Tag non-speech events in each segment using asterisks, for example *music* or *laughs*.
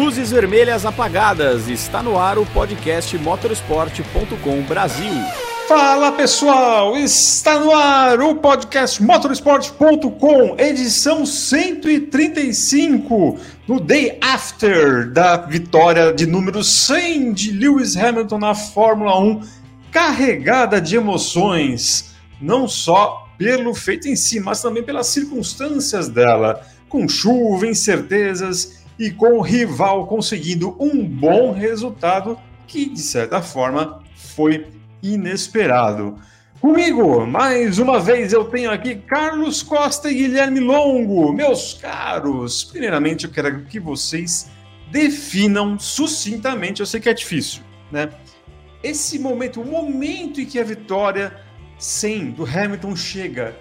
Luzes vermelhas apagadas. Está no ar o podcast motorsport.com Brasil. Fala pessoal, está no ar o podcast motorsport.com, edição 135, no day after da vitória de número 100 de Lewis Hamilton na Fórmula 1, carregada de emoções, não só pelo feito em si, mas também pelas circunstâncias dela, com chuva, incertezas e com o rival conseguindo um bom resultado que, de certa forma, foi inesperado. Comigo, mais uma vez, eu tenho aqui Carlos Costa e Guilherme Longo. Meus caros, primeiramente eu quero que vocês definam sucintamente, eu sei que é difícil, né? Esse momento, o momento em que a vitória sem do Hamilton chega.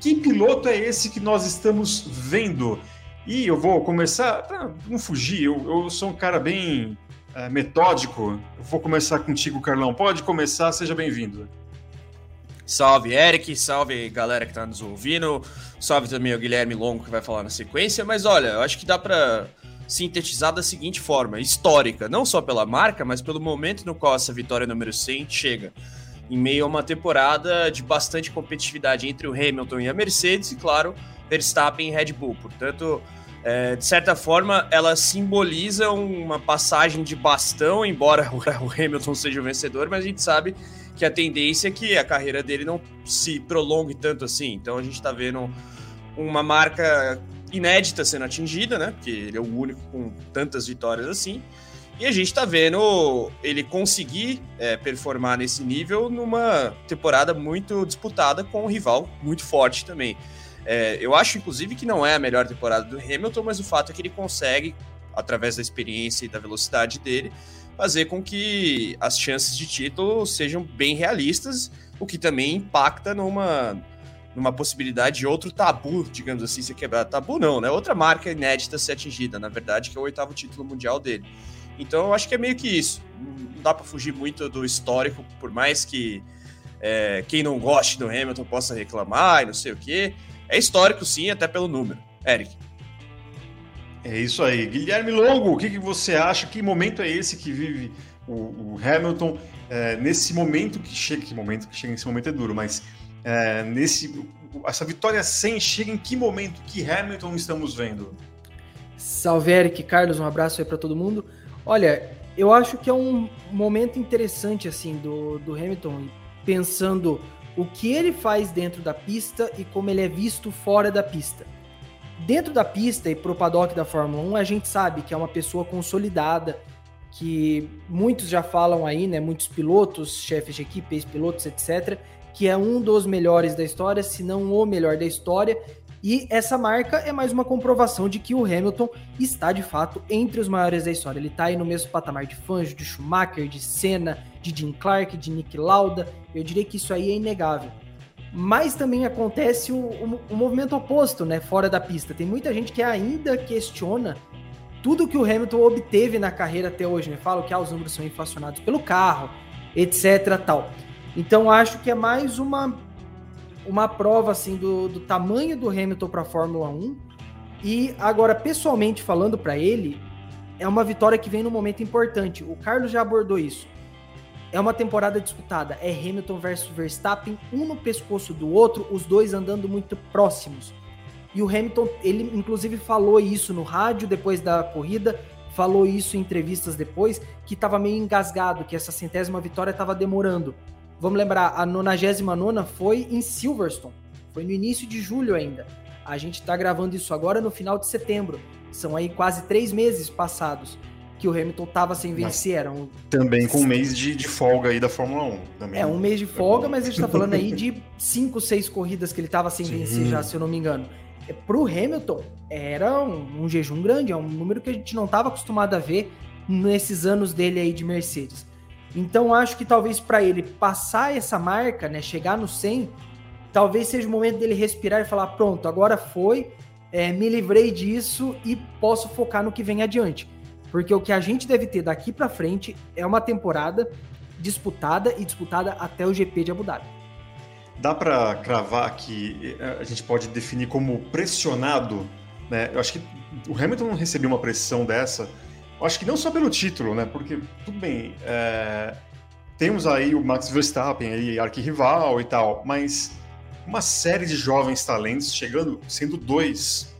Que piloto é esse que nós estamos vendo? E eu vou começar, para não fugir, eu, eu, sou um cara bem é, metódico. Eu vou começar contigo, Carlão. Pode começar, seja bem-vindo. Salve, Eric, salve galera que tá nos ouvindo, salve também o Guilherme Longo que vai falar na sequência. Mas olha, eu acho que dá para sintetizar da seguinte forma: histórica, não só pela marca, mas pelo momento no qual essa vitória número 100 chega. Em meio a uma temporada de bastante competitividade entre o Hamilton e a Mercedes, e claro, Verstappen e Red Bull. Portanto, é, de certa forma, ela simboliza uma passagem de bastão, embora *laughs* o Hamilton seja o vencedor, mas a gente sabe que a tendência é que a carreira dele não se prolongue tanto assim. Então a gente está vendo uma marca inédita sendo atingida, né? Porque ele é o único com tantas vitórias assim. E a gente está vendo ele conseguir é, performar nesse nível numa temporada muito disputada com um rival muito forte também. É, eu acho, inclusive, que não é a melhor temporada do Hamilton, mas o fato é que ele consegue, através da experiência e da velocidade dele, fazer com que as chances de título sejam bem realistas, o que também impacta numa, numa possibilidade de outro tabu, digamos assim, ser quebrado. Tabu não, né? Outra marca inédita ser atingida, na verdade, que é o oitavo título mundial dele. Então eu acho que é meio que isso. Não dá para fugir muito do histórico, por mais que é, quem não goste do Hamilton possa reclamar e não sei o quê. É histórico, sim, até pelo número. Eric. É isso aí. Guilherme Longo, o que, que você acha? Que momento é esse que vive o, o Hamilton? É, nesse momento que chega, que momento que chega nesse momento é duro, mas é, nesse essa vitória sem chega em que momento? Que Hamilton estamos vendo? Salve Eric, Carlos, um abraço aí para todo mundo. Olha, eu acho que é um momento interessante assim do, do Hamilton, pensando o que ele faz dentro da pista e como ele é visto fora da pista. Dentro da pista e pro paddock da Fórmula 1, a gente sabe que é uma pessoa consolidada, que muitos já falam aí, né? Muitos pilotos, chefes de equipe, ex-pilotos, etc., que é um dos melhores da história, se não o melhor da história. E essa marca é mais uma comprovação de que o Hamilton está de fato entre os maiores da história. Ele está aí no mesmo patamar de Fangio, de Schumacher, de Senna, de Jim Clark, de Nick Lauda. Eu diria que isso aí é inegável. Mas também acontece o, o, o movimento oposto, né? Fora da pista. Tem muita gente que ainda questiona tudo que o Hamilton obteve na carreira até hoje, né? Que ah, os números são inflacionados pelo carro, etc. tal. Então acho que é mais uma uma prova assim do, do tamanho do Hamilton para a Fórmula 1. E agora, pessoalmente falando para ele, é uma vitória que vem num momento importante. O Carlos já abordou isso. É uma temporada disputada. É Hamilton versus Verstappen, um no pescoço do outro, os dois andando muito próximos. E o Hamilton, ele inclusive falou isso no rádio depois da corrida, falou isso em entrevistas depois, que estava meio engasgado, que essa centésima vitória estava demorando. Vamos lembrar, a 99 foi em Silverstone, foi no início de julho ainda. A gente está gravando isso agora no final de setembro. São aí quase três meses passados que o Hamilton tava sem vencer. Eram... Também com um mês de, de folga aí da Fórmula 1. Também. É, um mês de folga, mas a gente tá *laughs* falando aí de cinco, seis corridas que ele tava sem Sim. vencer já, se eu não me engano. É, pro Hamilton, era um, um, jejum grande, é um número que a gente não tava acostumado a ver nesses anos dele aí de Mercedes. Então acho que talvez para ele passar essa marca, né, chegar no 100, talvez seja o momento dele respirar e falar: pronto, agora foi, é, me livrei disso e posso focar no que vem adiante. Porque o que a gente deve ter daqui para frente é uma temporada disputada e disputada até o GP de Abu Dhabi. Dá para cravar que eh, a gente pode definir como pressionado, né? Eu acho que o Hamilton não recebeu uma pressão dessa. Acho que não só pelo título, né? Porque, tudo bem, é, temos aí o Max Verstappen, aí, arquirrival e tal, mas uma série de jovens talentos chegando, sendo dois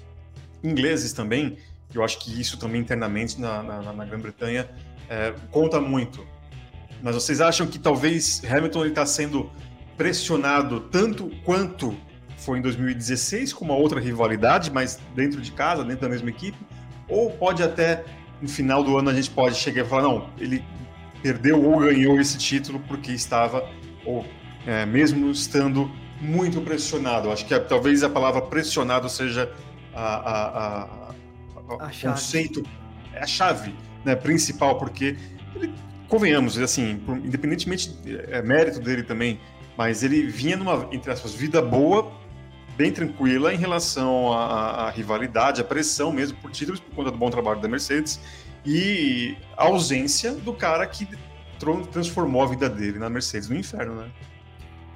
ingleses também, eu acho que isso também internamente na, na, na Grã-Bretanha é, conta muito. Mas vocês acham que talvez Hamilton está sendo pressionado tanto quanto foi em 2016 com uma outra rivalidade, mas dentro de casa, dentro da mesma equipe? Ou pode até no final do ano a gente pode chegar e falar, não, ele perdeu ou ganhou esse título porque estava, ou é, mesmo estando muito pressionado. Acho que talvez a palavra pressionado seja a, a, a, a conceito, é a chave né, principal, porque ele, convenhamos, assim, independentemente é mérito dele também, mas ele vinha numa, entre aspas, vida boa, bem tranquila em relação à, à rivalidade, à pressão mesmo por títulos, por conta do bom trabalho da Mercedes e a ausência do cara que transformou a vida dele na Mercedes no inferno, né?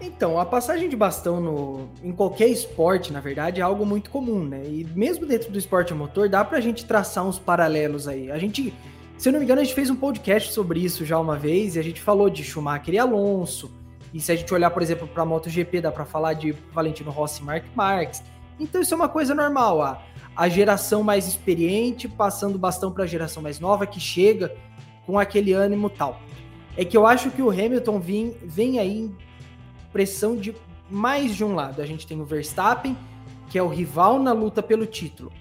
Então, a passagem de bastão no, em qualquer esporte, na verdade, é algo muito comum, né? E mesmo dentro do esporte motor, dá pra gente traçar uns paralelos aí. A gente, se eu não me engano, a gente fez um podcast sobre isso já uma vez, e a gente falou de Schumacher e Alonso. E se a gente olhar, por exemplo, pra MotoGP, dá pra falar de Valentino Rossi e Mark Marques. Então isso é uma coisa normal, a, a geração mais experiente passando bastão para a geração mais nova que chega com aquele ânimo tal. É que eu acho que o Hamilton vem, vem aí pressão de mais de um lado. A gente tem o Verstappen, que é o rival na luta pelo título.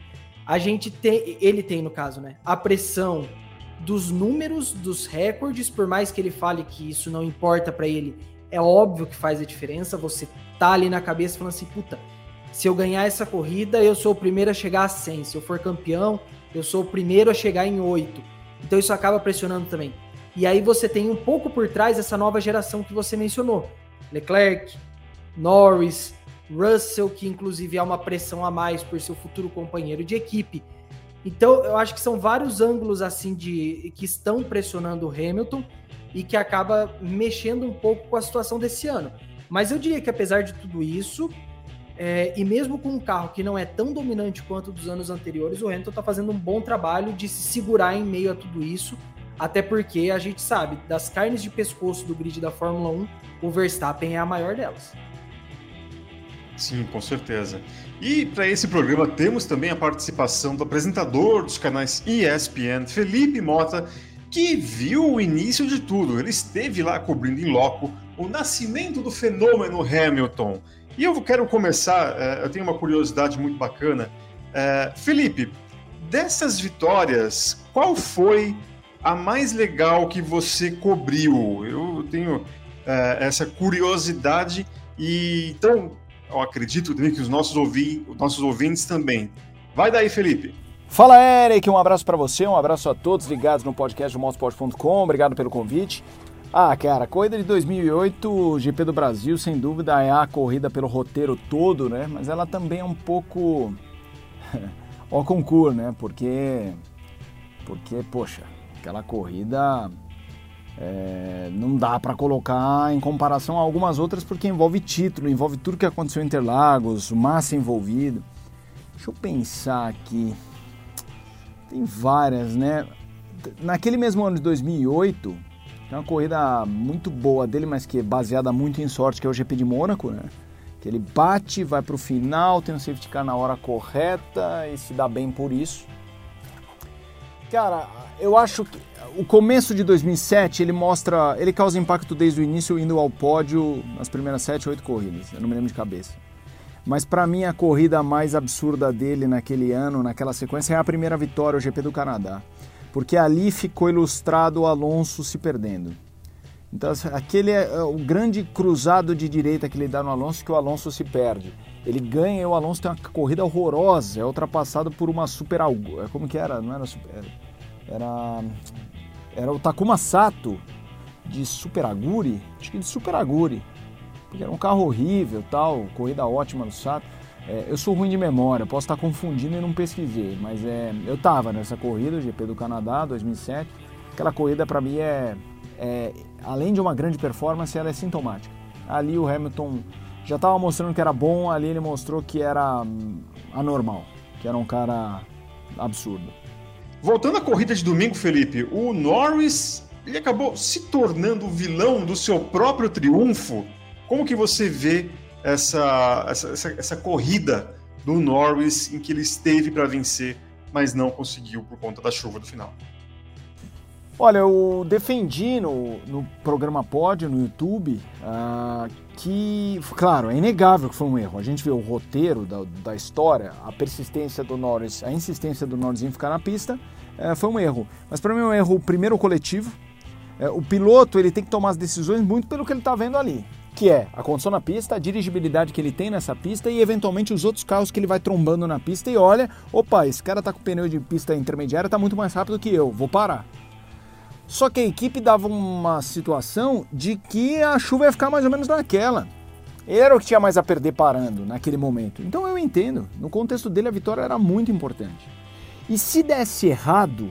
A gente tem, ele tem no caso, né, a pressão dos números, dos recordes, por mais que ele fale que isso não importa para ele, é óbvio que faz a diferença. Você tá ali na cabeça falando assim, puta, se eu ganhar essa corrida, eu sou o primeiro a chegar a 100. Se eu for campeão, eu sou o primeiro a chegar em 8. Então isso acaba pressionando também. E aí você tem um pouco por trás essa nova geração que você mencionou, Leclerc, Norris, Russell, que inclusive há uma pressão a mais por seu futuro companheiro de equipe. Então, eu acho que são vários ângulos assim de que estão pressionando o Hamilton e que acaba mexendo um pouco com a situação desse ano. Mas eu diria que apesar de tudo isso, é, e mesmo com um carro que não é tão dominante quanto dos anos anteriores, o Hamilton está fazendo um bom trabalho de se segurar em meio a tudo isso até porque a gente sabe, das carnes de pescoço do grid da Fórmula 1, o Verstappen é a maior delas. Sim, com certeza. E para esse programa temos também a participação do apresentador dos canais ESPN, Felipe Mota, que viu o início de tudo. Ele esteve lá cobrindo em loco o nascimento do fenômeno Hamilton. E eu quero começar, eh, eu tenho uma curiosidade muito bacana. Eh, Felipe, dessas vitórias, qual foi a mais legal que você cobriu? Eu tenho é, essa curiosidade e então eu acredito que os nossos, os nossos ouvintes também. Vai daí, Felipe. Fala, Eric. Um abraço para você, um abraço a todos ligados no podcast do motosport.com. Obrigado pelo convite. Ah, cara, a corrida de 2008, GP do Brasil, sem dúvida é a corrida pelo roteiro todo, né? Mas ela também é um pouco *laughs* ó concurso, né? Porque porque, poxa, Aquela corrida é, não dá para colocar em comparação a algumas outras porque envolve título, envolve tudo que aconteceu em Interlagos, massa envolvido. Deixa eu pensar aqui. Tem várias, né? Naquele mesmo ano de 2008, tem uma corrida muito boa dele, mas que é baseada muito em sorte, que é o GP de Mônaco, né? Que ele bate, vai para o final, tem um safety car na hora correta e se dá bem por isso. Cara, eu acho que o começo de 2007 ele mostra, ele causa impacto desde o início indo ao pódio nas primeiras sete, oito corridas. Eu não me lembro de cabeça. Mas para mim a corrida mais absurda dele naquele ano, naquela sequência, é a primeira vitória, o GP do Canadá, porque ali ficou ilustrado o Alonso se perdendo. Então aquele é, é o grande cruzado de direita que ele dá no Alonso que o Alonso se perde. Ele ganha e o Alonso tem uma corrida horrorosa, é ultrapassado por uma super. É, como que era? Não era super. Era. Era o Takuma Sato de Super Aguri, acho que de Super Aguri, porque era um carro horrível tal, corrida ótima do Sato. É, eu sou ruim de memória, posso estar confundindo e não pesquisei, mas é, eu estava nessa corrida, GP do Canadá 2007. Aquela corrida para mim é, é, além de uma grande performance, ela é sintomática. Ali o Hamilton já estava mostrando que era bom, ali ele mostrou que era hum, anormal, que era um cara absurdo. voltando à corrida de domingo, Felipe, o Norris ele acabou se tornando o vilão do seu próprio triunfo. Como que você vê essa, essa, essa, essa corrida do Norris em que ele esteve para vencer, mas não conseguiu por conta da chuva do final? Olha, eu defendi no, no programa Pod, no YouTube, uh, que, claro, é inegável que foi um erro. A gente vê o roteiro da, da história, a persistência do Norris, a insistência do Norris em ficar na pista, uh, foi um erro. Mas para mim é um erro, primeiro, coletivo. Uh, o piloto ele tem que tomar as decisões muito pelo que ele está vendo ali, que é a condição na pista, a dirigibilidade que ele tem nessa pista e, eventualmente, os outros carros que ele vai trombando na pista e olha, opa, esse cara está com pneu de pista intermediária, está muito mais rápido que eu, vou parar. Só que a equipe dava uma situação de que a chuva ia ficar mais ou menos naquela. Ele era o que tinha mais a perder parando naquele momento. Então eu entendo. No contexto dele, a vitória era muito importante. E se desse errado,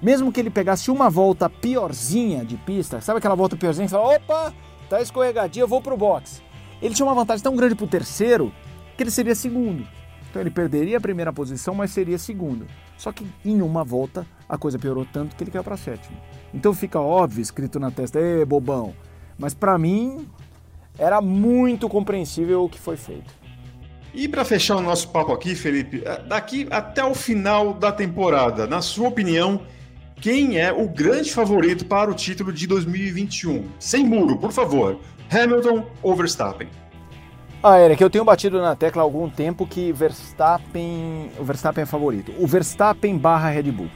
mesmo que ele pegasse uma volta piorzinha de pista, sabe aquela volta piorzinha que você fala, opa, tá escorregadia, eu vou pro box. Ele tinha uma vantagem tão grande pro terceiro que ele seria segundo. Então ele perderia a primeira posição, mas seria segundo. Só que em uma volta a coisa piorou tanto que ele caiu para sétimo. Então fica óbvio, escrito na testa, ê bobão. Mas para mim era muito compreensível o que foi feito. E para fechar o nosso papo aqui, Felipe, é, daqui até o final da temporada, na sua opinião, quem é o grande favorito para o título de 2021? Sem muro, por favor. Hamilton ou Verstappen? Ah, Eric, eu tenho batido na tecla há algum tempo que Verstappen, o Verstappen é favorito. O Verstappen barra Red Bull.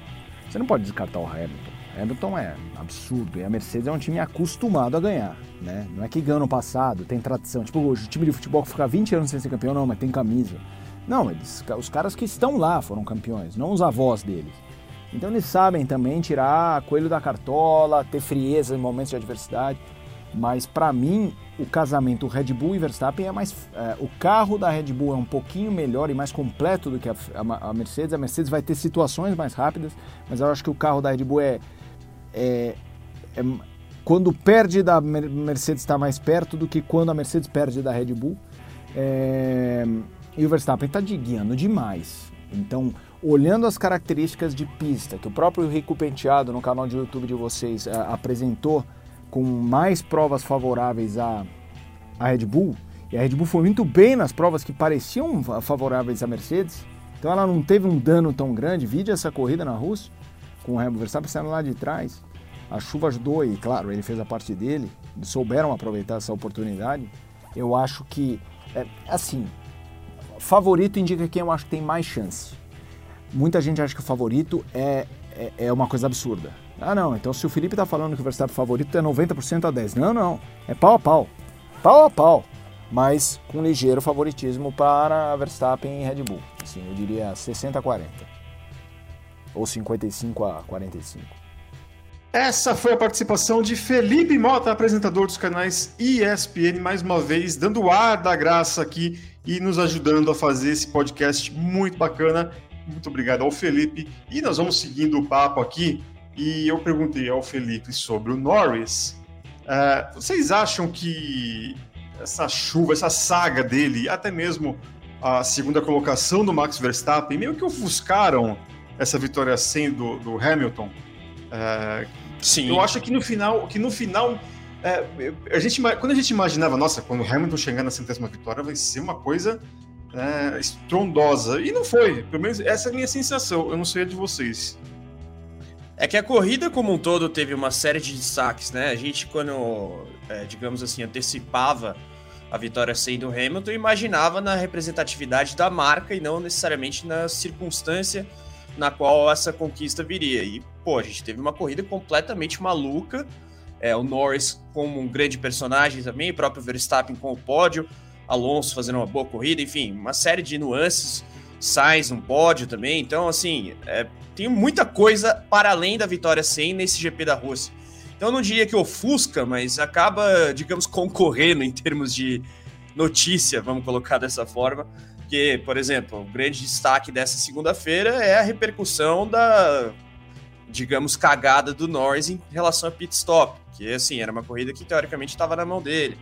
Você não pode descartar o Hamilton. Hamilton é absurdo e a Mercedes é um time acostumado a ganhar, né? Não é que ganha no passado, tem tradição. Tipo, o time de futebol que fica 20 anos sem ser campeão, não, mas tem camisa. Não, eles, os caras que estão lá foram campeões, não os avós deles. Então eles sabem também tirar coelho da cartola, ter frieza em momentos de adversidade. Mas para mim, o casamento Red Bull e Verstappen é mais. É, o carro da Red Bull é um pouquinho melhor e mais completo do que a, a, a, Mercedes. A Mercedes vai ter situações mais rápidas, mas eu acho que o carro da Red Bull é. é, é quando perde da Mercedes está mais perto do que quando a Mercedes perde da Red Bull. É, e o Verstappen está guiando demais. Então, olhando as características de pista que o próprio Rico Penteado no canal de YouTube de vocês é, apresentou com mais provas favoráveis à, Red Bull, e a Red Bull foi muito bem nas provas que pareciam favoráveis à Mercedes, então ela não teve um dano tão grande. Vide essa corrida na Rússia, com o Hamilton Verstappen saindo lá de trás. A chuva ajudou e, claro, ele fez a parte dele, souberam aproveitar essa oportunidade. Eu acho que, é, assim, favorito indica quem eu acho que tem mais chance. Muita gente acha que o favorito é, é, é uma coisa absurda. Ah, não, então se o Felipe tá falando que o Verstappen favorito é 90% a 10. Não, não, é pau a pau. Pau a pau. Mas com ligeiro favoritismo para Verstappen e Red Bull. Assim, eu diria 60 a 40. Ou 55 a 45. Essa foi a participação de Felipe Mota, apresentador dos canais ESPN, mais uma vez dando o ar da graça aqui e nos ajudando a fazer esse podcast muito bacana. Muito obrigado ao Felipe. E nós vamos seguindo o papo aqui e eu perguntei ao Felipe sobre o Norris. Uh, vocês acham que essa chuva, essa saga dele, até mesmo a segunda colocação do Max Verstappen, meio que ofuscaram essa vitória 100 do, do Hamilton? Uh, Sim. Eu acho que no final, que no final é, a gente, quando a gente imaginava, nossa, quando o Hamilton chegar na centésima vitória vai ser uma coisa é, estrondosa. E não foi. Pelo menos essa é a minha sensação. Eu não sei a de vocês. É que a corrida como um todo teve uma série de destaques, né? A gente, quando, é, digamos assim, antecipava a vitória sendo Hamilton, imaginava na representatividade da marca e não necessariamente na circunstância na qual essa conquista viria. E, pô, a gente teve uma corrida completamente maluca. É, o Norris como um grande personagem também, o próprio Verstappen com o pódio, Alonso fazendo uma boa corrida, enfim, uma série de nuances Sainz um pódio também. Então, assim, é, tem muita coisa para além da vitória 100 nesse GP da Rússia. Então, eu não diria que ofusca, mas acaba, digamos, concorrendo em termos de notícia, vamos colocar dessa forma. Que, por exemplo, o grande destaque dessa segunda-feira é a repercussão da, digamos, cagada do Norris em relação a pit stop, que, assim, era uma corrida que teoricamente estava na mão dele.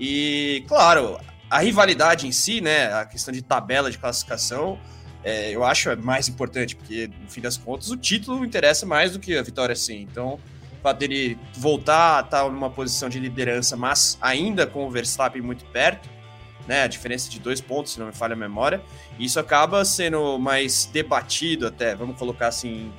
E, claro, a rivalidade em si, né, a questão de tabela de classificação, é, eu acho é mais importante, porque no fim das contas o título interessa mais do que a vitória sim. Então, o fato dele voltar a estar numa posição de liderança, mas ainda com o Verstappen muito perto, né? A diferença de dois pontos, se não me falha a memória, isso acaba sendo mais debatido até, vamos colocar assim,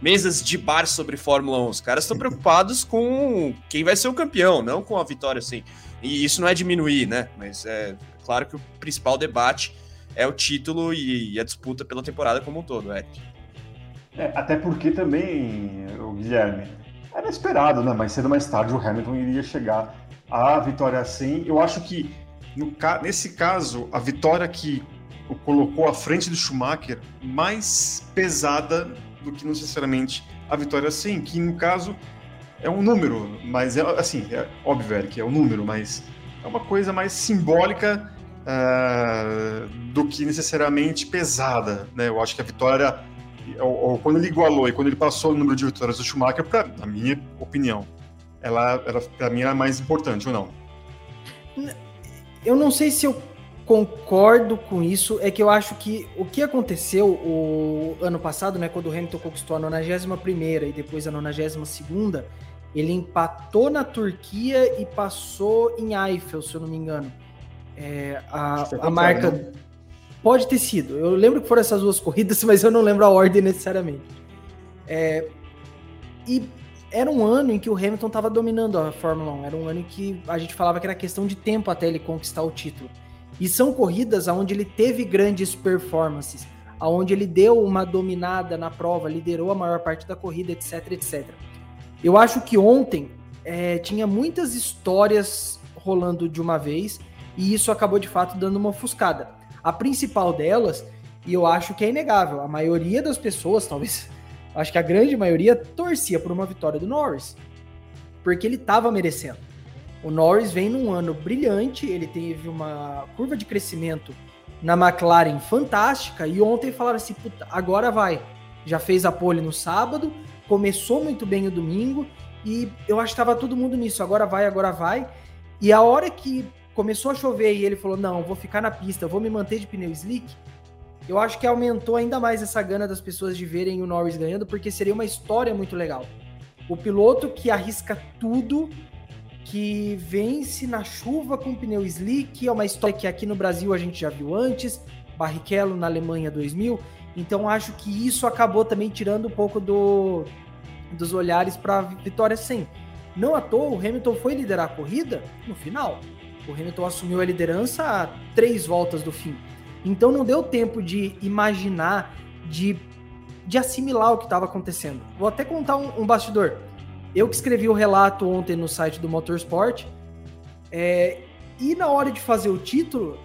mesas de bar sobre Fórmula 1. Os caras estão preocupados com quem vai ser o campeão, não com a vitória, assim. E isso não é diminuir, né? Mas é claro que o principal debate é o título e a disputa pela temporada como um todo, Eric. É, até porque também, o Guilherme, era esperado, né? Mais cedo ou mais tarde o Hamilton iria chegar à vitória assim. Eu acho que no, nesse caso, a vitória que o colocou à frente do Schumacher mais pesada do que necessariamente a vitória sim, que no caso é um número, mas é assim, é óbvio é que é um número, mas é uma coisa mais simbólica uh, do que necessariamente pesada, né? Eu acho que a vitória, ou, ou, quando ele igualou e quando ele passou o número de vitórias do Schumacher, pra, na minha opinião, ela, ela para mim era mais importante ou não? Eu não sei se eu concordo com isso, é que eu acho que o que aconteceu o ano passado, né, quando o Hamilton conquistou a 91 primeira e depois a 92 segunda, ele empatou na Turquia e passou em Eiffel, se eu não me engano. É, a, a marca. Né? Pode ter sido. Eu lembro que foram essas duas corridas, *laughs* mas eu não lembro a ordem necessariamente. É, e era um ano em que o Hamilton estava dominando a Fórmula 1. Era um ano em que a gente falava que era questão de tempo até ele conquistar o título. E são corridas onde ele teve grandes performances, aonde ele deu uma dominada na prova, liderou a maior parte da corrida, etc, etc. Eu acho que ontem é, tinha muitas histórias rolando de uma vez e isso acabou de fato dando uma ofuscada. A principal delas, e eu acho que é inegável, a maioria das pessoas, talvez, *laughs* acho que a grande maioria, torcia por uma vitória do Norris, porque ele estava merecendo. O Norris vem num ano brilhante, ele teve uma curva de crescimento na McLaren fantástica, e ontem falaram assim: Puta, agora vai. Já fez a pole no sábado, começou muito bem o domingo, e eu acho que estava todo mundo nisso, agora vai, agora vai. E a hora que começou a chover e ele falou: Não, vou ficar na pista, vou me manter de pneu slick. Eu acho que aumentou ainda mais essa gana das pessoas de verem o Norris ganhando, porque seria uma história muito legal. O piloto que arrisca tudo, que vence na chuva com pneu slick, é uma história que aqui no Brasil a gente já viu antes, Barrichello na Alemanha 2000. Então acho que isso acabou também tirando um pouco do, dos olhares para vitória sem. Não à toa, o Hamilton foi liderar a corrida no final. O Hamilton assumiu a liderança a três voltas do fim. Então não deu tempo de imaginar, de, de assimilar o que estava acontecendo. Vou até contar um, um, bastidor. Eu que escrevi o relato ontem no site do Motorsport, é, e na hora de fazer o título,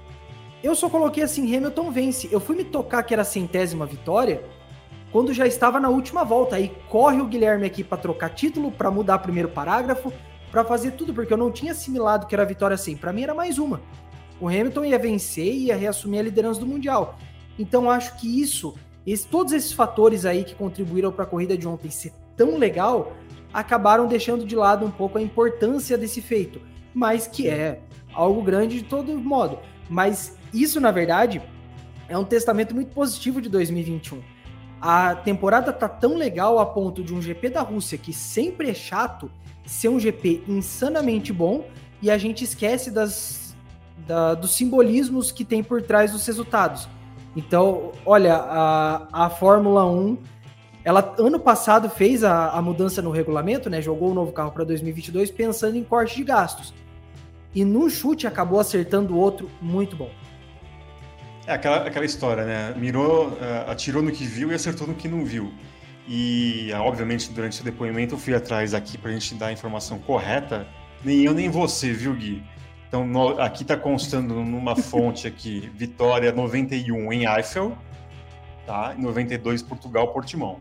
eu só coloquei assim: Hamilton vence. Eu fui me tocar que era a centésima vitória quando já estava na última volta. Aí corre o Guilherme aqui para trocar título, para mudar primeiro parágrafo, para fazer tudo, porque eu não tinha assimilado que era vitória assim. Para mim era mais uma. O Hamilton ia vencer e ia reassumir a liderança do Mundial. Então acho que isso, esse, todos esses fatores aí que contribuíram para a corrida de ontem ser tão legal, acabaram deixando de lado um pouco a importância desse feito, mas que é algo grande de todo modo. Mas isso, na verdade, é um testamento muito positivo de 2021. A temporada tá tão legal a ponto de um GP da Rússia que sempre é chato ser um GP insanamente bom e a gente esquece das, da, dos simbolismos que tem por trás dos resultados. Então, olha, a, a Fórmula 1, ela ano passado fez a, a mudança no regulamento, né? Jogou o novo carro para 2022 pensando em corte de gastos. E no chute acabou acertando outro muito bom. É aquela, aquela história, né? Mirou, uh, atirou no que viu e acertou no que não viu. E, obviamente, durante o depoimento eu fui atrás aqui para a gente dar a informação correta. Nem eu, nem você, viu, Gui? Então, no, aqui está constando numa *laughs* fonte aqui, Vitória 91 em Eiffel, tá? E 92 Portugal, Portimão.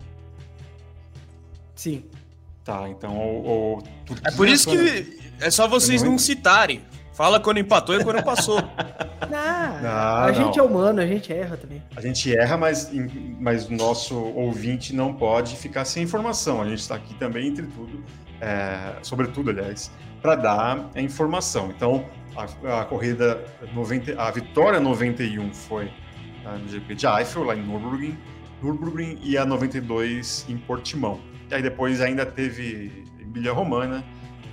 Sim. Tá, então o, o Turquia, É por isso que é só vocês não citarem. Fala quando empatou e quando passou. *laughs* Não, não, a não. gente é humano, a gente erra também. A gente erra, mas, mas o nosso ouvinte não pode ficar sem informação. A gente está aqui também, entre tudo, é, sobretudo, aliás, para dar a informação. Então, a, a, corrida 90, a vitória 91 foi tá? no GP de Eiffel, lá em Nürburgring, Nürburgring e a 92 em Portimão. E aí depois ainda teve Emília Romana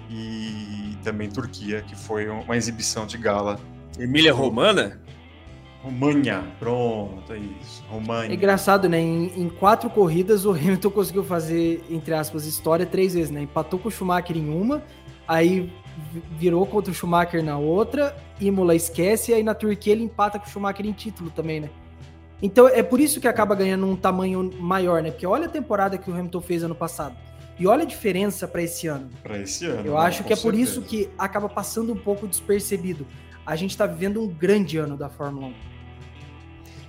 e também Turquia, que foi uma exibição de gala. Emília Romana? România, pronto, é isso. România. É engraçado, né? Em, em, quatro corridas, o Hamilton conseguiu fazer, entre aspas, história três vezes, né? Empatou com o Schumacher em uma, aí virou contra o Schumacher na outra, Imola esquece, e aí na Turquia ele empata com o Schumacher em título também, né? Então é por isso que acaba ganhando um tamanho maior, né? Porque olha a temporada que o Hamilton fez ano passado. E olha a diferença para esse ano. Para esse ano. Eu acho que é por isso que acaba passando um pouco despercebido. A gente está vivendo um grande ano da Fórmula 1.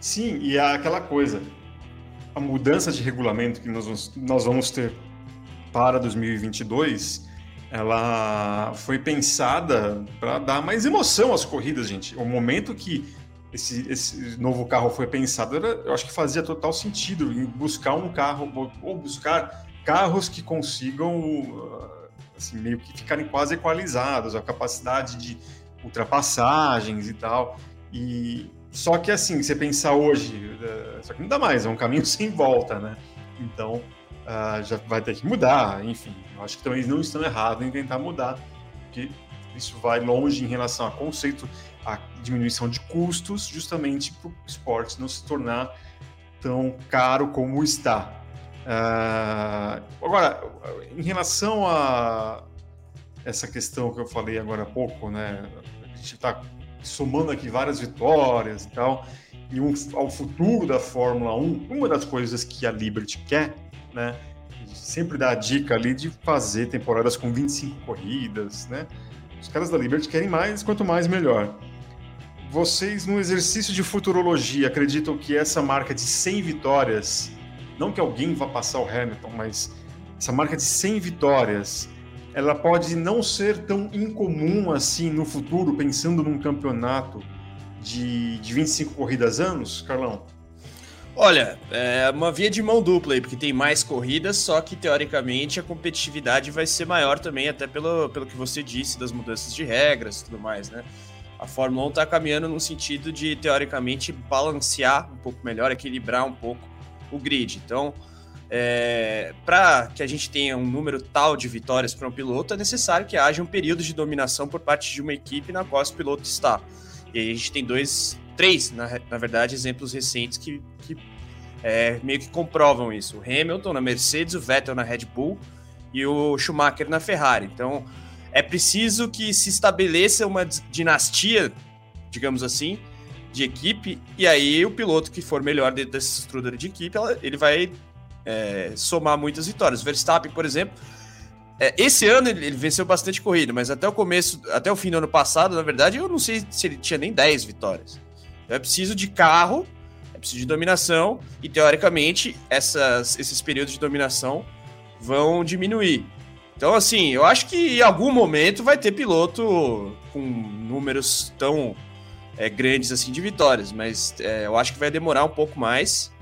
Sim, e é aquela coisa, a mudança de regulamento que nós, nós vamos ter para 2022, ela foi pensada para dar mais emoção às corridas, gente. O momento que esse, esse novo carro foi pensado, era, eu acho que fazia total sentido em buscar um carro ou buscar carros que consigam assim, meio que ficarem quase equalizados, a capacidade de ultrapassagens e tal. E só que assim, você pensar hoje, uh, só que não dá mais, é um caminho *laughs* sem volta, né? Então uh, já vai ter que mudar, enfim. Eu acho que também não estão errados em tentar mudar, porque isso vai longe em relação a conceito, a diminuição de custos, justamente para o esporte não se tornar tão caro como está. Uh, agora, em relação a essa questão que eu falei agora há pouco, né? A gente está somando aqui várias vitórias e tal, e um, ao futuro da Fórmula 1, uma das coisas que a Liberty quer, né, sempre dá a dica ali de fazer temporadas com 25 corridas, né? Os caras da Liberty querem mais, quanto mais melhor. Vocês, no exercício de futurologia, acreditam que essa marca de 100 vitórias, não que alguém vá passar o Hamilton, mas essa marca de 100 vitórias ela pode não ser tão incomum assim no futuro, pensando num campeonato de, de 25 corridas anos, Carlão? Olha, é uma via de mão dupla aí, porque tem mais corridas, só que teoricamente a competitividade vai ser maior também, até pelo, pelo que você disse das mudanças de regras e tudo mais, né? A Fórmula 1 está caminhando no sentido de, teoricamente, balancear um pouco melhor, equilibrar um pouco o grid. Então, é, para que a gente tenha um número tal de vitórias para um piloto, é necessário que haja um período de dominação por parte de uma equipe na qual esse piloto está. E aí a gente tem dois, três, na, na verdade, exemplos recentes que, que é, meio que comprovam isso. O Hamilton na Mercedes, o Vettel na Red Bull e o Schumacher na Ferrari. Então é preciso que se estabeleça uma dinastia, digamos assim, de equipe, e aí o piloto que for melhor dentro dessa estrutura de equipe, ele vai é, somar muitas vitórias. Verstappen, por exemplo, é, esse ano ele, ele, venceu bastante corrida, mas até o começo, até o fim do ano passado, na verdade, eu não sei se ele tinha nem 10 vitórias. Então é preciso de carro, é preciso de dominação, e teoricamente essas, esses períodos de dominação vão diminuir. Então, assim, eu acho que em algum momento vai ter piloto com números tão é, grandes assim de vitórias, mas é, eu acho que vai demorar um pouco mais.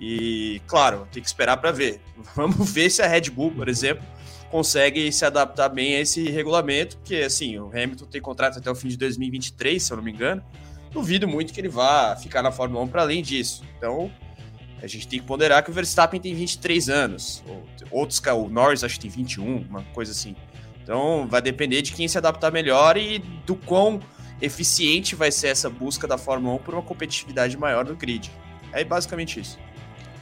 E, claro, tem que esperar para ver. *laughs* Vamos ver se a Red Bull, por exemplo, consegue se adaptar bem a esse regulamento, porque, assim, o Hamilton tem contrato até o fim de 2023, se eu não me engano. Duvido muito que ele vá ficar na Fórmula 1 para além disso. Então, a gente tem que ponderar que o Verstappen tem 23 anos. Outros, o Norris acho que tem 21, uma coisa assim. Então, vai depender de quem se adaptar melhor e do quão eficiente vai ser essa busca da Fórmula 1 por uma competitividade maior do grid. É basicamente isso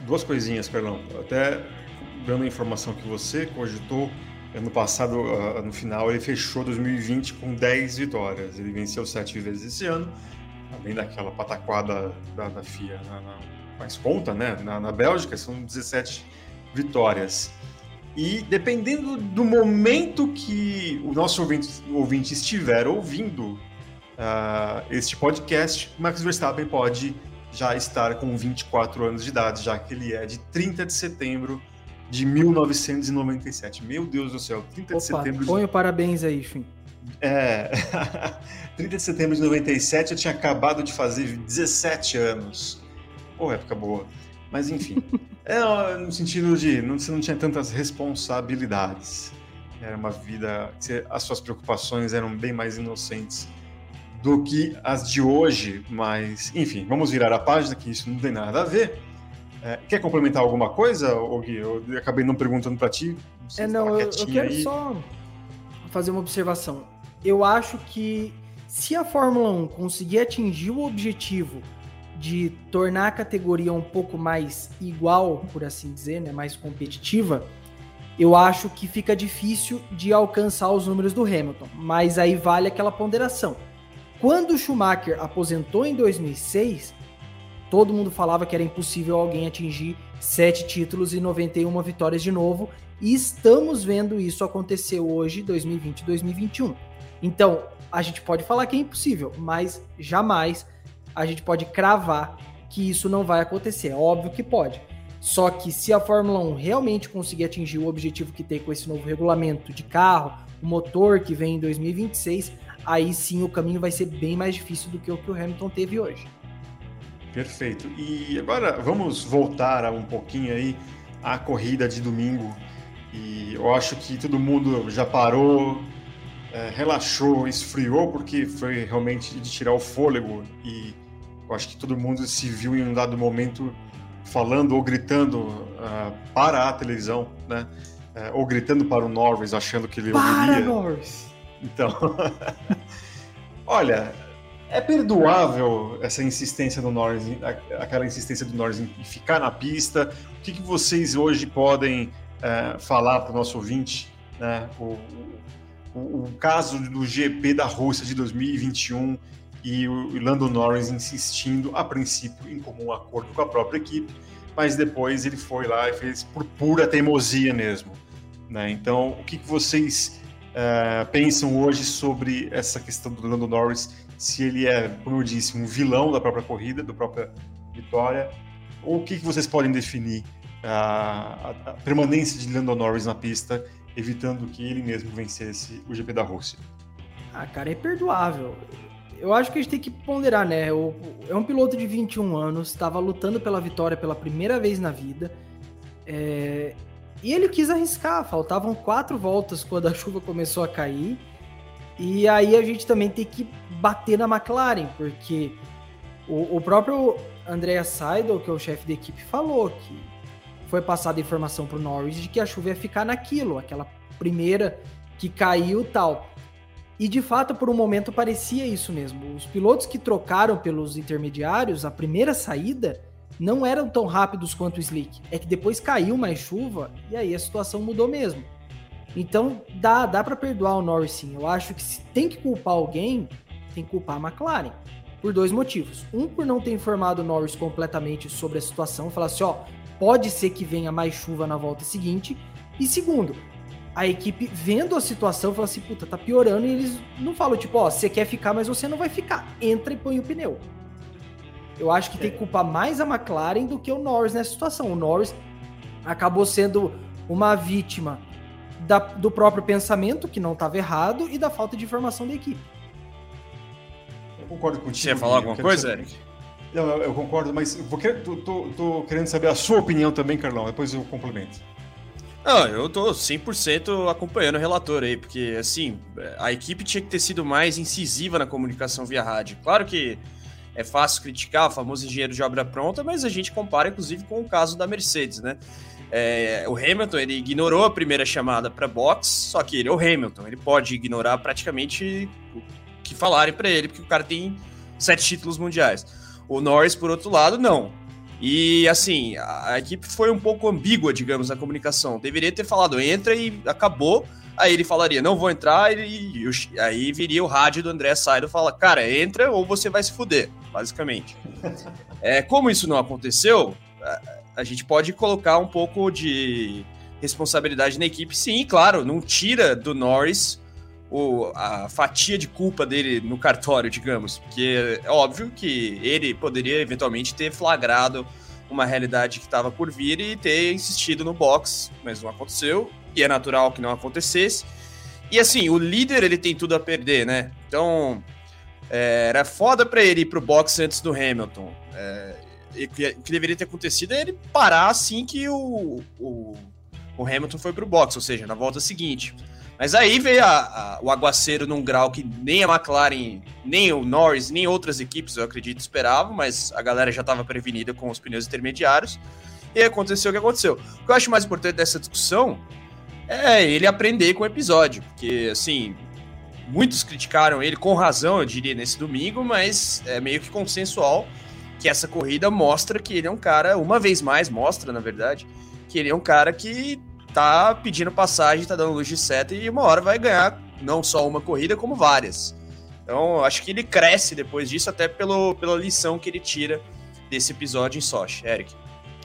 duas coisinhas, Carlão. Até dando a informação que você cogitou, ano passado, uh, no final, ele fechou 2020 com 10 vitórias. Ele venceu sete vezes esse ano, além daquela pataquada da, da FIA na, na, mais conta, né? Na, na Bélgica, são 17 vitórias. E dependendo do momento que o nosso ouvinte, ouvinte estiver ouvindo uh, este podcast, Max Verstappen pode já estar com 24 anos de idade, já que ele é de 30 de setembro de 1997. Meu Deus do céu, 30 Opa, de setembro. Põe o parabéns aí, Fim. É. *laughs* 30 de setembro de 97 eu tinha acabado de fazer 17 anos. Pô, época boa. Mas enfim. *laughs* é no sentido de não, você não tinha tantas responsabilidades. Era uma vida. As suas preocupações eram bem mais inocentes do que as de hoje, mas enfim, vamos virar a página, que isso não tem nada a ver. É, quer complementar alguma coisa, Gui? Eu acabei não perguntando para ti. É, não, eu, eu, quero aí. só fazer uma observação. Eu acho que se a Fórmula 1 conseguir atingir o objetivo de tornar a categoria um pouco mais igual, por assim dizer, né, mais competitiva, eu acho que fica difícil de alcançar os números do Hamilton. Mas aí vale aquela ponderação. Quando o Schumacher aposentou em 2006, todo mundo falava que era impossível alguém atingir sete títulos e 91 vitórias de novo. E estamos vendo isso acontecer hoje, 2020 2021. Então, a gente pode falar que é impossível, mas jamais a gente pode cravar que isso não vai acontecer. É óbvio que pode. Só que se a Fórmula 1 realmente conseguir atingir o objetivo que tem com esse novo regulamento de carro, o motor que vem em 2026, aí sim o caminho vai ser bem mais difícil do que o que o Hamilton teve hoje. Perfeito. E agora vamos voltar um pouquinho aí à corrida de domingo. E eu acho que todo mundo já parou, é, relaxou, esfriou, porque foi realmente de tirar o fôlego. E eu acho que todo mundo se viu em um dado momento falando ou gritando uh, para a televisão, né? Uh, ou gritando para o Norris, achando que ele para ouviria. Norris! Então, *laughs* olha, é perdoável essa insistência do Norris, aquela insistência do Norris em ficar na pista. O que, que vocês hoje podem uh, falar para o nosso ouvinte, né? O, o, o, caso do GP da Rússia de 2021 e o Lando Norris insistindo, a princípio, em comum acordo com a própria equipe, mas depois ele foi lá e fez por pura teimosia mesmo. Né? Então, o que, que vocês uh, pensam hoje sobre essa questão do Lando Norris? Se ele é, como eu disse, um vilão da própria corrida, da própria vitória, ou o que, que vocês podem definir uh, a, a permanência de Lando Norris na pista, evitando que ele mesmo vencesse o GP da Rússia? Ah, cara, é perdoável eu acho que a gente tem que ponderar, né? O, é um piloto de 21 anos, estava lutando pela vitória pela primeira vez na vida. É, e ele quis arriscar, faltavam quatro voltas quando a *laughs* chuva começou a cair. E aí a gente também tem que bater na McLaren, porque o, o próprio Andrea Seidel, que é o chefe da equipe, falou que foi passada informação para o Norris de que a chuva ia ficar naquilo, aquela primeira que caiu tal. E de fato, por um momento parecia isso mesmo. Os pilotos que trocaram pelos intermediários, a primeira saída, não eram tão rápidos quanto o Slick. É que depois caiu mais chuva e aí a situação mudou mesmo. Então dá, dá para perdoar o Norris sim. Eu acho que se tem que culpar alguém, tem que culpar a McLaren. Por dois motivos. Um, por não ter informado o Norris completamente sobre a situação, falar assim: ó, pode ser que venha mais chuva na volta seguinte. E segundo, a equipe vendo a situação fala assim, puta, tá piorando, e eles não falam, tipo, ó, você quer ficar, mas você não vai ficar. Entra e põe o pneu. Eu acho que é. tem que culpar mais a McLaren do que o Norris nessa situação. O Norris acabou sendo uma vítima da, do próprio pensamento, que não estava errado, e da falta de informação da equipe. Eu concordo contigo. Você ia falar alguma coisa, Eric? Não, eu, eu, concordo, mas vou, tô, tô, tô querendo saber a sua opinião também, Carlão, depois eu complemento. Não, eu tô 100% acompanhando o relator aí, porque, assim, a equipe tinha que ter sido mais incisiva na comunicação via rádio. Claro que é fácil criticar o famoso engenheiro de obra pronta, mas a gente compara, inclusive, com o caso da Mercedes, né? É, o Hamilton, ele ignorou a primeira chamada para box, só que ele é o Hamilton, ele pode ignorar praticamente o que falarem para ele, porque o cara tem sete títulos mundiais. O Norris, por outro lado, não. E assim, a, a, equipe foi um pouco ambígua, digamos, na comunicação. Deveria ter falado entra e acabou. Aí ele falaria, não vou entrar, e, aí viria o rádio do André Saido e fala, cara, entra ou você vai se fuder, basicamente. *laughs* é, como isso não aconteceu, a, a gente pode colocar um pouco de responsabilidade na equipe, sim, claro, não tira do Norris o, a fatia de culpa dele no cartório, digamos. Porque é óbvio que ele poderia eventualmente ter flagrado uma realidade que estava por vir e ter insistido no box, mas não aconteceu, e é natural que não acontecesse. E assim, o líder ele tem tudo a perder, né? Então, é, era foda para ele ir pro box antes do Hamilton. É, o que deveria ter acontecido é ele parar assim que o, o, o Hamilton foi para o box, ou seja, na volta seguinte. Mas aí veio a, a, o aguaceiro num grau que nem a McLaren, nem o Norris, nem outras equipes, eu acredito, esperavam, mas a galera já estava prevenida com os pneus intermediários. E aconteceu o que aconteceu. O que eu acho mais importante dessa discussão é ele aprender com o episódio, porque, assim, muitos criticaram ele, com razão, eu diria, nesse domingo, mas é meio que consensual que essa corrida mostra que ele é um cara, uma vez mais, mostra, na verdade, que ele é um cara que tá pedindo passagem, tá dando luz de seta e uma hora vai ganhar não só uma corrida, como várias. Então, acho que ele cresce depois disso, até pelo, pela lição que ele tira desse episódio em Sochi. Eric.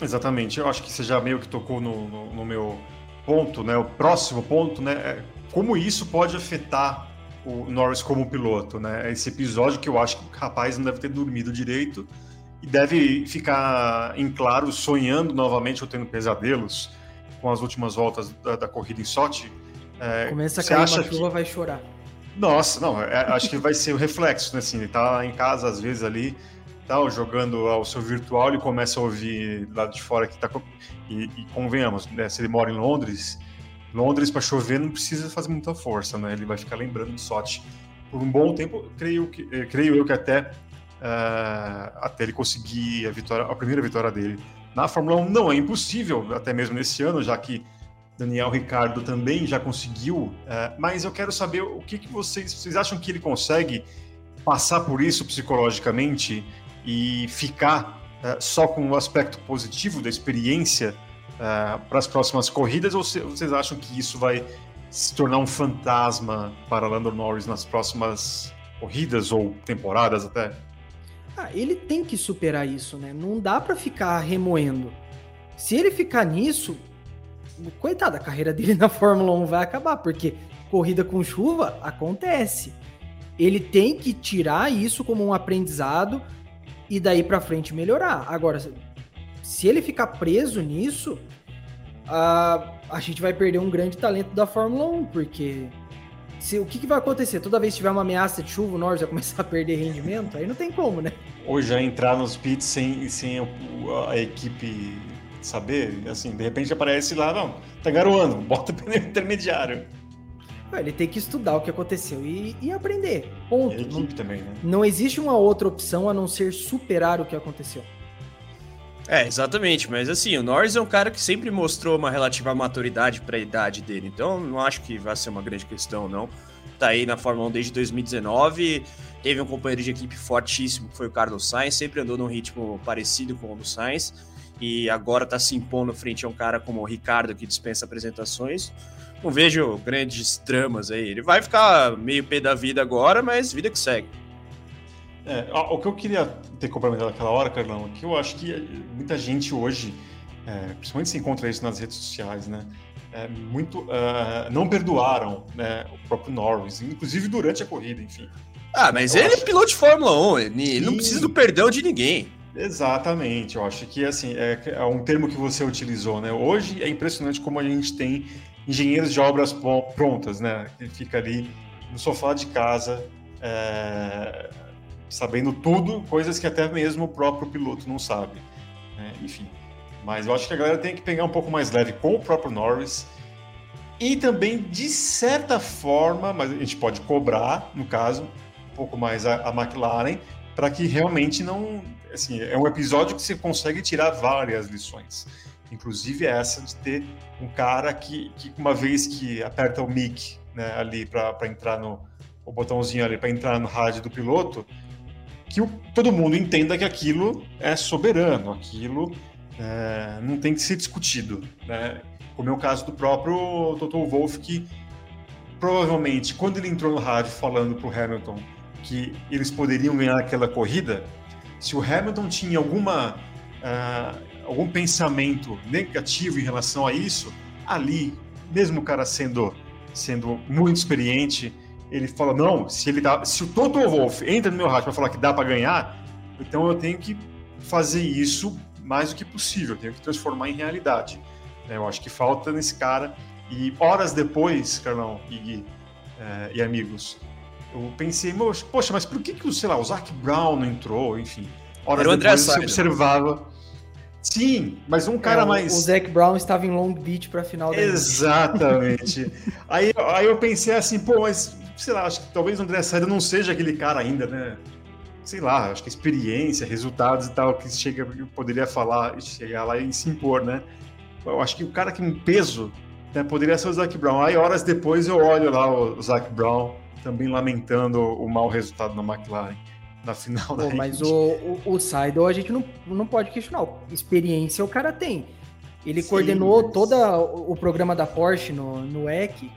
Exatamente. Eu acho que você já meio que tocou no, no, no meu ponto, né? O próximo ponto, né? É como isso pode afetar o Norris como piloto, né? Esse episódio que eu acho que o rapaz não deve ter dormido direito e deve ficar em claro sonhando novamente ou tendo pesadelos com as últimas voltas da, da corrida em Sochi. É, Começa a cair acha uma chuva, que... vai chorar. Nossa, não, é, acho que vai ser o reflexo, né? Assim, ele tá em casa, às vezes, ali, tal, jogando ao seu virtual, ele começa a ouvir lá de fora que tá. E, e convenhamos, né? Se ele mora em Londres, Londres para chover não precisa fazer muita força, né? Ele vai ficar lembrando de Sochi por um bom tempo, creio, que, eh, creio eu que até, uh, até ele conseguir a, vitória, a primeira vitória dele na Fórmula 1 não é impossível, até mesmo nesse ano, já que Daniel Ricardo também já conseguiu. Uh, mas eu quero saber o que, que vocês, vocês acham que ele consegue passar por isso psicologicamente e ficar uh, só com o aspecto positivo da experiência uh, para as próximas corridas? Ou vocês acham que isso vai se tornar um fantasma para Lando Norris nas próximas corridas ou temporadas até? Ah, ele tem que superar isso, né? Não dá para ficar remoendo. Se ele ficar nisso, coitada, a carreira dele *laughs* na Fórmula 1 vai acabar, porque corrida com chuva acontece. Ele tem que tirar isso como um aprendizado e daí para frente melhorar. Agora, se ele ficar preso nisso, a, a gente vai perder um grande talento da Fórmula 1, porque se, o que, que, vai acontecer? Toda vez que tiver uma ameaça de chuva, o Norris vai começar a perder rendimento? Aí não tem como, né? Ou já entrar nos pits sem, sem a, a equipe saber, assim, de repente aparece lá, não, tá garoando, bota o pneu intermediário. Ele tem que estudar o que aconteceu e, e aprender. Ponto. E a equipe não, também, né? Não existe uma outra opção a não ser superar o que aconteceu. É, exatamente, mas assim, o Norris é um cara que sempre mostrou uma relativa maturidade para a idade dele, então não acho que vai ser uma grande questão, não. Tá aí na Fórmula 1 desde 2019, teve um companheiro de equipe fortíssimo, que foi o Carlos Sainz, sempre andou num ritmo parecido com o do Sainz, e agora tá se impondo frente a um cara como o Ricardo, que dispensa apresentações. Não vejo grandes dramas aí. Ele vai ficar meio pé da vida agora, mas vida que segue. É, o que eu queria ter complementado naquela hora, Carlão, é que eu acho que muita gente hoje, é, principalmente se encontra isso nas redes sociais, né? É, muito uh, não perdoaram né, o próprio Norris, inclusive durante a corrida, enfim. Ah, mas eu ele é piloto de Fórmula 1, ele, ele não precisa do perdão de ninguém. Exatamente, eu acho que assim é, é, um termo que você utilizou, né? Hoje é impressionante como a gente tem engenheiros de obras prontas, né? Ele fica ali no sofá de casa, é, sabendo tudo, coisas que até mesmo o próprio piloto não sabe. Né? Enfim. Mas eu acho que a galera tem que pegar um pouco mais leve com o próprio Norris. E também, de certa forma, mas a gente pode cobrar, no caso, um pouco mais a, a McLaren, para que realmente não. Assim, é um episódio que você consegue tirar várias lições. Inclusive essa de ter um cara que, que uma vez que aperta o mic né, ali para entrar no o botãozinho ali para entrar no rádio do piloto, que o, todo mundo entenda que aquilo é soberano, aquilo é, não tem que ser discutido. Né? Como é o caso do próprio Toto Wolff, que provavelmente, quando ele entrou no rádio falando para o Hamilton que eles poderiam ganhar aquela corrida, se o Hamilton tinha alguma, uh, algum pensamento negativo em relação a isso, ali, mesmo o cara sendo, sendo muito experiente, ele fala: não, se ele dá, se o Toto Wolff entra no meu rádio para falar que dá para ganhar, então eu tenho que fazer isso mais do que possível, eu tenho que transformar em realidade. É, eu acho que falta nesse cara. E horas depois, Carlão e, é, e amigos, eu pensei, poxa, mas por que, que sei lá, o Zac Brown não entrou? Enfim, horas Era o André depois você observava. Sim, mas um cara É, o- mais. O Zac Brown estava em Long Beach para a final da Exatamente. *laughs* aí, aí eu pensei assim, pô, mas sei lá, acho que talvez o André Saida não seja aquele cara ainda, né? Sei lá, acho que experiência, resultados e tal, que chega, poderia falar, chegar lá e se impor, né? Eu acho que o cara que tem peso né, poderia ser o Zac Brown. Aí horas depois eu olho lá o Zac Brown também lamentando o mau resultado na McLaren na final da Pô, mas Indy. o, o, o Seidel a gente não, não pode questionar. Experiência o cara tem. Ele Sim, coordenou mas- todo o, o programa da Porsche no, no EC,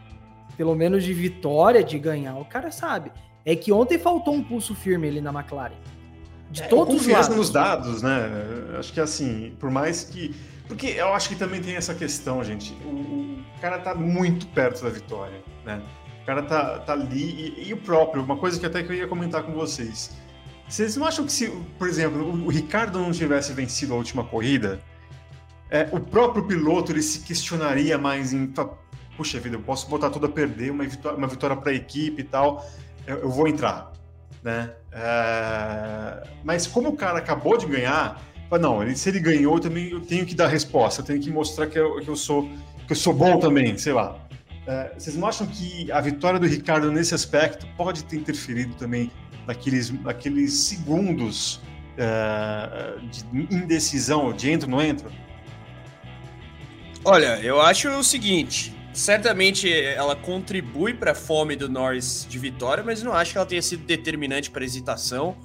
pelo menos de vitória, de ganhar, o cara sabe. É que ontem faltou um pulso firme ali na McLaren. De É, todos os lados. nos dados, né? Acho que assim, por mais que. Porque eu acho que também tem essa questão, gente. O, o cara tá muito perto da vitória, né? O cara tá, tá ali. E, e o próprio, uma coisa que até que eu ia comentar com vocês. Vocês não acham que se, por exemplo, o, o Ricardo não tivesse vencido a última corrida, é, o próprio piloto ele se questionaria mais em. Puxa vida, eu posso botar tudo a perder, uma vitória, uma vitória para a equipe e tal, eu, eu vou entrar né? É, Mas como o cara acabou de ganhar, não, ele, se ele ganhou, eu também eu tenho que dar resposta, eu tenho que mostrar que eu, que eu sou que eu sou bom também, sei lá. É, vocês não acham que a vitória do Ricardo nesse aspecto pode ter interferido também naqueles, naqueles segundos é, de indecisão, de entro ou não entro? Olha, eu acho o seguinte. Certamente ela contribui para a fome do Norris de vitória, mas não acho que ela tenha sido determinante para a hesitação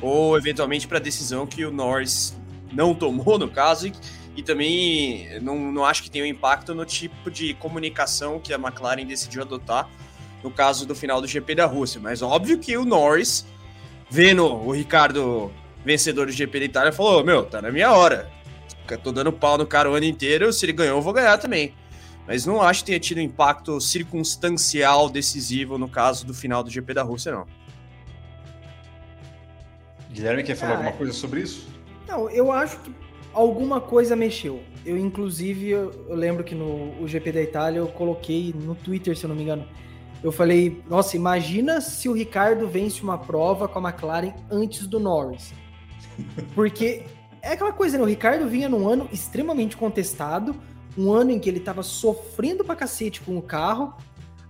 ou eventualmente para a decisão que o Norris não tomou, no caso, e, e também não, não acho que tenha um impacto no tipo de comunicação que a McLaren decidiu adotar no caso do final do GP da Rússia. Mas óbvio que o Norris, vendo o Ricardo vencedor do GP da Itália, falou: Meu, tá na minha hora. Eu tô dando pau no cara o ano inteiro, se ele ganhou, eu vou ganhar também. Mas não acho que tenha tido impacto circunstancial decisivo no caso do final do GP da Rússia, não. Guilherme quer falar Ah, alguma é. coisa sobre isso? Não, eu acho que alguma coisa mexeu. Eu, inclusive, eu, eu lembro que no o GP da Itália eu coloquei no Twitter, se eu não me engano. Eu falei, nossa, imagina se o Ricardo vence uma prova com a McLaren antes do Norris. *laughs* Porque é aquela coisa, né? O Ricardo vinha num ano extremamente contestado, um ano em que ele tava sofrendo pra cacete com o carro.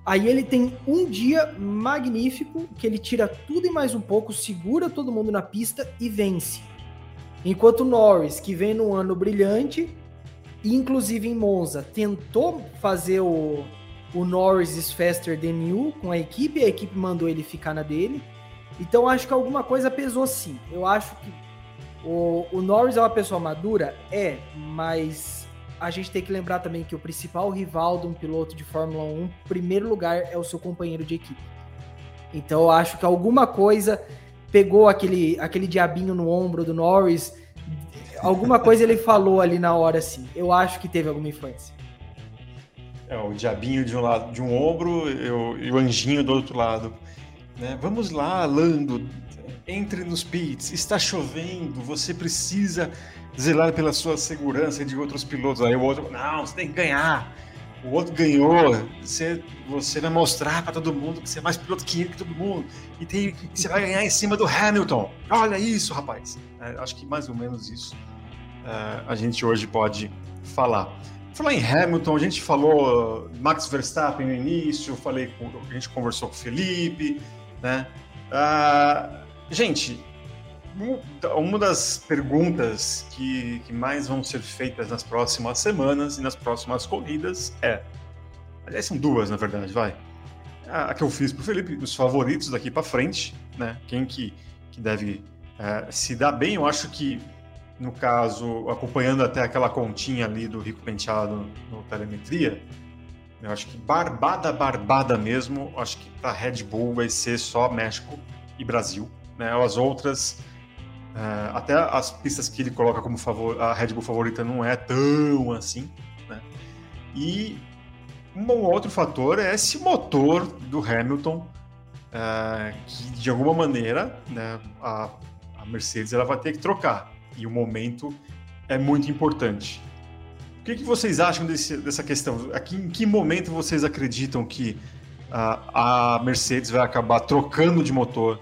Aí ele tem um dia magnífico, que ele tira tudo e mais um pouco, segura todo mundo na pista e vence. Enquanto Norris, que vem num ano brilhante, inclusive em Monza, tentou fazer o, o Norris is faster than you com a equipe, a equipe mandou ele ficar na dele. Então acho que alguma coisa pesou sim. Eu acho que o, o Norris é uma pessoa madura? É, mas a gente tem que lembrar também que o principal rival de um piloto de Fórmula 1, em primeiro lugar, é o seu companheiro de equipe. Então eu acho que alguma coisa pegou aquele, aquele diabinho no ombro do Norris. Alguma coisa ele falou ali na hora, assim. Eu acho que teve alguma influência. É, o diabinho de um lado, de um ombro eu- e o anjinho do outro lado. Né? Vamos lá, Lando, entre nos pits, está chovendo, você precisa zelar pela sua segurança e de outros pilotos. Aí o outro, não, você tem que ganhar. O outro ganhou, você, você vai mostrar para todo mundo que você é mais piloto que que todo mundo, e tem, você vai ganhar em cima do Hamilton. Olha isso, rapaz. É, acho que mais ou menos isso é, a gente hoje pode falar. Falar em Hamilton, a gente falou uh, Max Verstappen no início, falei com, a gente conversou com o Felipe, né? Ah, gente, uma das perguntas que, que mais vão ser feitas nas próximas semanas e nas próximas corridas é, aliás são duas na verdade, vai. A, a que eu fiz pro Felipe, os favoritos daqui para frente, né? Quem que, que deve eh, se dar bem? Eu acho que no caso, acompanhando até aquela continha ali do Rico Penteado no telemetria, eu acho que barbada, barbada mesmo, acho que para Red Bull vai ser só México e Brasil. Né? As outras, eh, até as pistas que ele coloca como favor, a Red Bull favorita não é tão assim. Né? E um outro fator é esse motor do Hamilton, eh, que de alguma maneira né, a, a Mercedes ela vai ter que trocar e o momento é muito importante. O que, que vocês acham desse, dessa questão? Aqui, em que momento vocês acreditam que a, a Mercedes vai acabar trocando de motor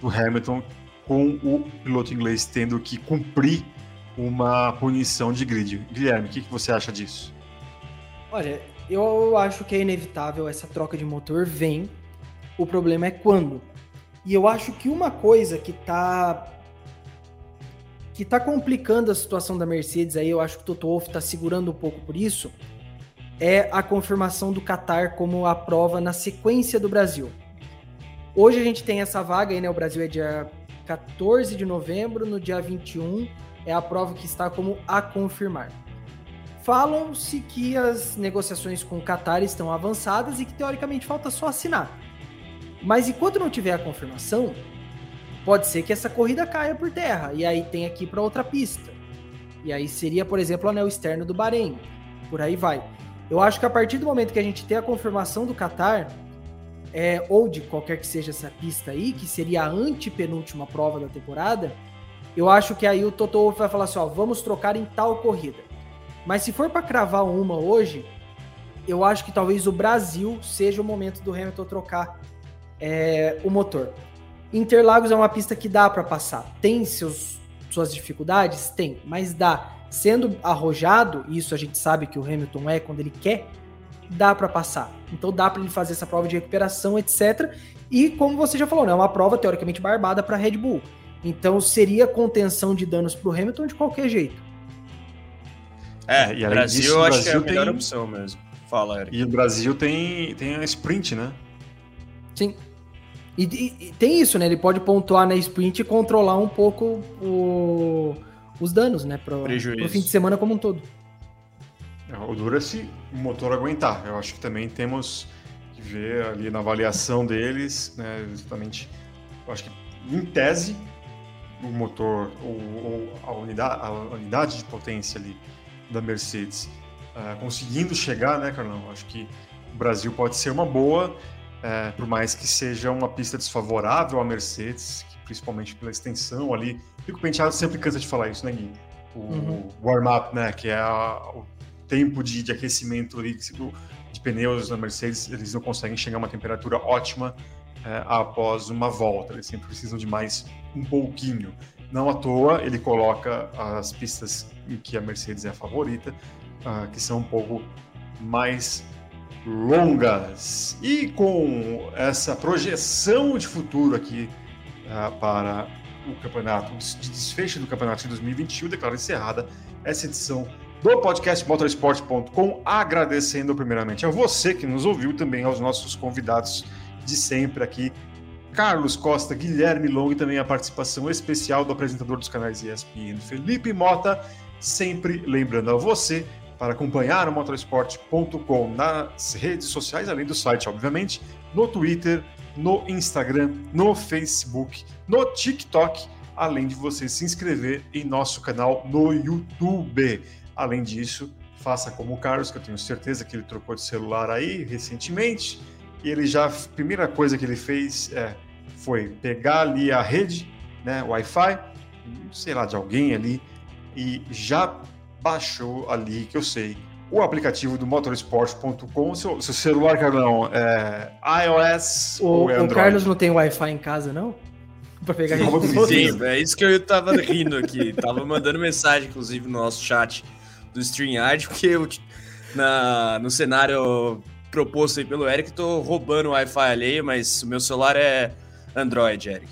do Hamilton com o piloto inglês tendo que cumprir uma punição de grid. Guilherme, o que, que você acha disso? Olha, eu acho que é inevitável essa troca de motor, vem. O problema é quando. E eu acho que uma coisa que tá que tá complicando a situação da Mercedes aí, eu acho que o Toto Wolff tá segurando um pouco por isso, é a confirmação do Qatar como a prova na sequência do Brasil. Hoje a gente tem essa vaga aí, né? O Brasil é dia 14 de novembro, no dia 21 é a prova que está como a confirmar. Falam-se que as negociações com o Qatar estão avançadas e que teoricamente falta só assinar. Mas enquanto não tiver a confirmação, pode ser que essa corrida caia por terra e aí tem aqui para outra pista. E aí seria, por exemplo, o anel externo do Bahrein. Por aí vai. Eu acho que a partir do momento que a gente tem a confirmação do Qatar, é, ou de qualquer que seja essa pista aí, que seria a antepenúltima prova da temporada, eu acho que aí o Toto Wolff vai falar assim, ó, vamos trocar em tal corrida. Mas se for para cravar uma hoje, eu acho que talvez o Brasil seja o momento do Hamilton trocar é, o motor. Interlagos é uma pista que dá para passar. Tem seus, suas dificuldades? Tem, mas dá. Sendo arrojado, isso a gente sabe que o Hamilton é quando ele quer, dá para passar. Então dá para ele fazer essa prova de recuperação, etc. E como você já falou, né, é uma prova teoricamente barbada para Red Bull. Então seria contenção de danos para o Hamilton de qualquer jeito. É, e o Brasil disso, eu acho Brasil que é a melhor tem... opção mesmo. Fala, Eric. E o Brasil tem, tem a sprint, né? Sim. E, e, e, tem isso, né? Ele pode pontuar na sprint e controlar um pouco o, os danos, né? Pro, pro fim de semana como um todo. É, o duro é se o motor aguentar. Eu acho que também temos que ver ali na avaliação deles, né? Justamente, eu acho que em tese o motor ou, ou a, unidade, a unidade de potência ali da Mercedes uh, conseguindo chegar, né, Carlão? Acho que o Brasil pode ser uma boa, uh, por mais que seja uma pista desfavorável à Mercedes, principalmente pela extensão ali. Fico Penteado sempre cansa de falar isso, né, Gui? O uhum. warm-up, né, que é a, o tempo de, de aquecimento ali, de pneus na Mercedes, eles não conseguem chegar a uma temperatura ótima é, após uma volta. Eles sempre precisam de mais um pouquinho. Não à toa ele coloca as pistas em que a Mercedes é a favorita, uh, que são um pouco mais longas. E com essa projeção de futuro aqui uh, para o campeonato, de desfecho do campeonato de 2021, declaro encerrada essa edição do podcast motorsport.com, agradecendo primeiramente a você que nos ouviu, também aos nossos convidados de sempre aqui, Carlos Costa, Guilherme Long e também a participação especial do apresentador dos canais ESPN, Felipe Mota, sempre lembrando a você para acompanhar o motorsport.com nas redes sociais, além do site, obviamente, no Twitter, no Instagram, no Facebook, no TikTok, além de você se inscrever em nosso canal no YouTube. Além disso, faça como o Carlos, que eu tenho certeza que ele trocou de celular aí recentemente, e ele já, a primeira coisa que ele fez é, foi pegar ali a rede, né, Wi-Fi, sei lá, de alguém ali, e já baixou ali, que eu sei, o aplicativo do motorsport.com. Seu, seu celular, Carlão, é iOS o, ou é Android? O Carlos não tem Wi-Fi em casa, não? Pra pegar Sim, é isso que eu tava rindo aqui. tava mandando mensagem, inclusive, no nosso chat do StreamYard, porque eu, na, no cenário proposto aí pelo Eric, tô roubando o Wi-Fi alheio, mas o meu celular é Android, Eric.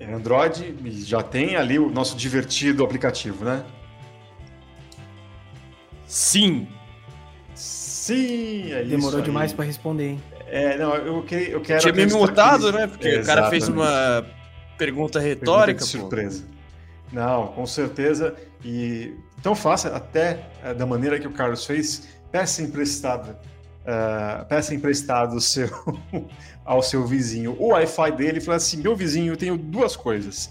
É Android e já tem ali o nosso divertido aplicativo, né? Sim. Sim, é Demorou demais para responder, hein? É, não, eu, que, eu quero. Tinha me mutado, né? Porque o cara fez uma pergunta retórica. Pergunta surpresa. Não, com certeza. E então faça até é, da maneira que o Carlos fez, peça emprestada. Uh, peça emprestado seu, *laughs* ao seu vizinho o Wi-Fi dele e fala assim: meu vizinho, eu tenho duas coisas.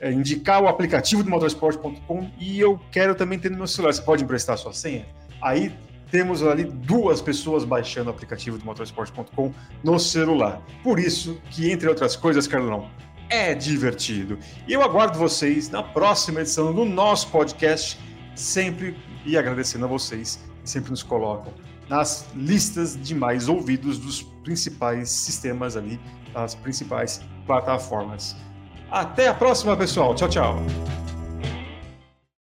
É, indicar o aplicativo do motorsport.com e eu quero também ter no meu celular. Você pode emprestar a sua senha? Aí temos ali duas pessoas baixando o aplicativo do motorsport.com no celular. Por isso que, entre outras coisas, Carlão, é divertido. E eu aguardo vocês na próxima edição do nosso podcast sempre e agradecendo a vocês que sempre nos colocam nas listas de mais ouvidos dos principais sistemas ali, das principais plataformas. Até a próxima, pessoal. Tchau, tchau.